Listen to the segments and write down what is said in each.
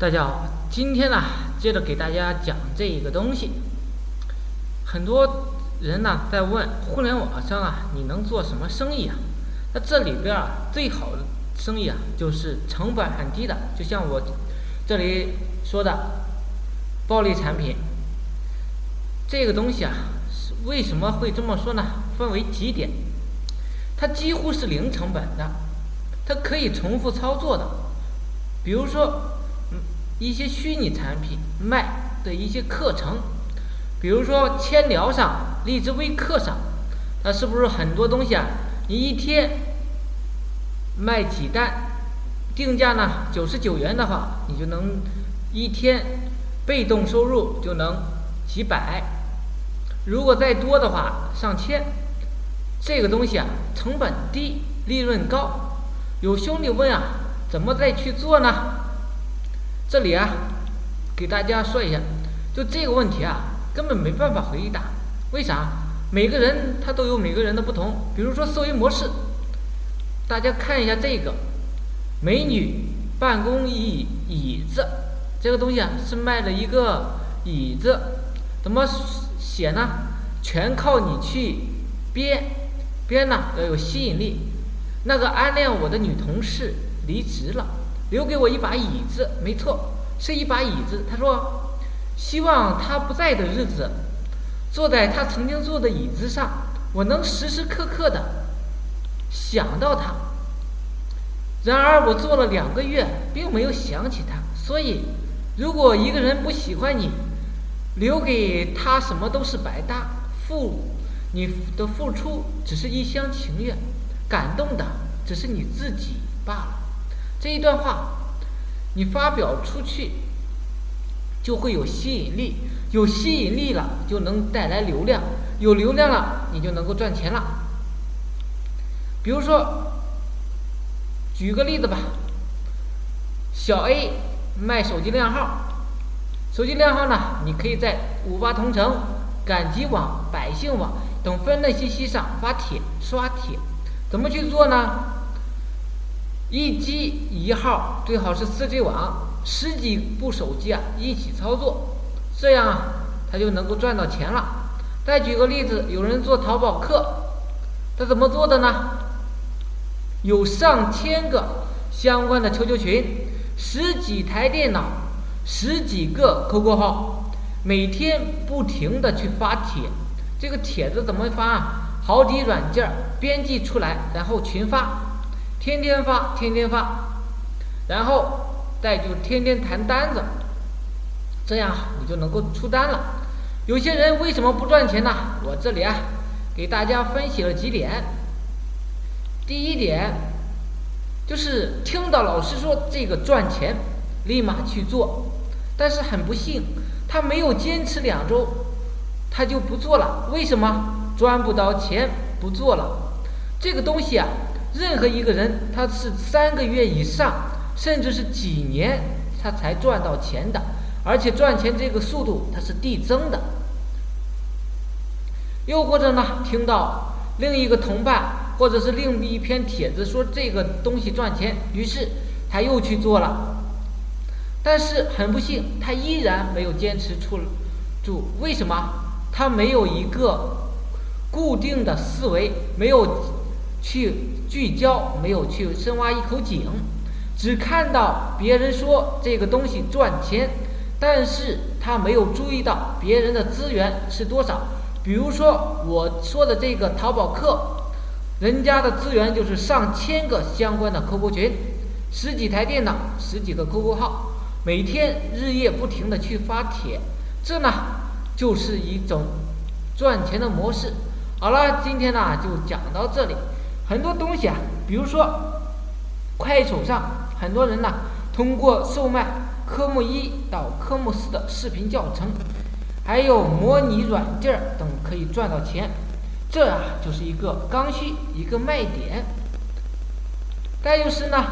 大家好，今天呢，接着给大家讲这一个东西。很多人呢在问，互联网上啊，你能做什么生意啊？那这里边啊，最好的生意啊，就是成本很低的，就像我这里说的暴利产品。这个东西啊，为什么会这么说呢？分为几点，它几乎是零成本的，它可以重复操作的，比如说。一些虚拟产品卖的一些课程，比如说千聊上、荔枝微课上，它是不是很多东西啊？你一天卖几单，定价呢九十九元的话，你就能一天被动收入就能几百，如果再多的话上千。这个东西啊，成本低，利润高。有兄弟问啊，怎么再去做呢？这里啊，给大家说一下，就这个问题啊，根本没办法回答。为啥？每个人他都有每个人的不同。比如说思维模式，大家看一下这个美女办公椅椅子，这个东西啊是卖了一个椅子，怎么写呢？全靠你去编，编呢要有吸引力。那个暗恋我的女同事离职了。留给我一把椅子，没错，是一把椅子。他说，希望他不在的日子，坐在他曾经坐的椅子上，我能时时刻刻的想到他。然而，我坐了两个月，并没有想起他。所以，如果一个人不喜欢你，留给他什么都是白搭。付你的付出只是一厢情愿，感动的只是你自己罢了。这一段话，你发表出去，就会有吸引力，有吸引力了就能带来流量，有流量了你就能够赚钱了。比如说，举个例子吧，小 A 卖手机靓号，手机靓号呢，你可以在五八同城、赶集网、百姓网等分类信息上发帖、刷帖，怎么去做呢？一机一号最好是四 G 网，十几部手机啊一起操作，这样啊他就能够赚到钱了。再举个例子，有人做淘宝客，他怎么做的呢？有上千个相关的 QQ 群，十几台电脑，十几个 QQ 号，每天不停的去发帖。这个帖子怎么发啊？好几软件编辑出来，然后群发。天天发，天天发，然后再就天天谈单子，这样你就能够出单了。有些人为什么不赚钱呢？我这里啊，给大家分析了几点。第一点，就是听到老师说这个赚钱，立马去做，但是很不幸，他没有坚持两周，他就不做了。为什么？赚不到钱，不做了。这个东西啊。任何一个人，他是三个月以上，甚至是几年，他才赚到钱的，而且赚钱这个速度它是递增的。又或者呢，听到另一个同伴或者是另一篇帖子说这个东西赚钱，于是他又去做了，但是很不幸，他依然没有坚持出住。为什么？他没有一个固定的思维，没有。去聚焦，没有去深挖一口井，只看到别人说这个东西赚钱，但是他没有注意到别人的资源是多少。比如说我说的这个淘宝客，人家的资源就是上千个相关的 QQ 群，十几台电脑，十几个 QQ 号，每天日夜不停的去发帖，这呢就是一种赚钱的模式。好了，今天呢就讲到这里。很多东西啊，比如说，快手上很多人呢，通过售卖科目一到科目四的视频教程，还有模拟软件等，可以赚到钱。这啊，就是一个刚需，一个卖点。再就是呢，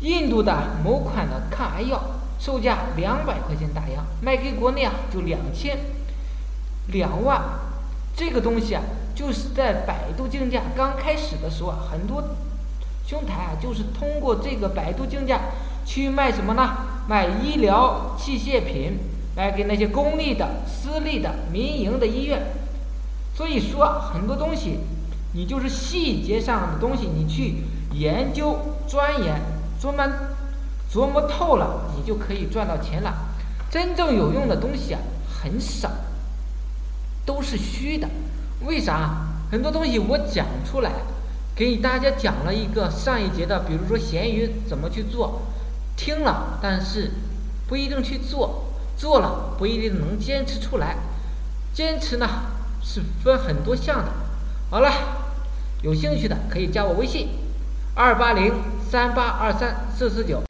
印度的某款的抗癌药，售价两百块钱大洋，卖给国内啊，就两千两万。这个东西啊。就是在百度竞价刚开始的时候啊，很多兄台啊，就是通过这个百度竞价去卖什么呢？卖医疗器械品，卖给那些公立的、私立的、民营的医院。所以说，很多东西，你就是细节上的东西，你去研究、钻研、琢磨、琢磨透了，你就可以赚到钱了。真正有用的东西啊，很少，都是虚的。为啥？很多东西我讲出来。给大家讲了一个上一节的，比如说闲鱼怎么去做，听了但是不一定去做，做了不一定能坚持出来，坚持呢是分很多项的。好了，有兴趣的可以加我微信：二八零三八二三四四九。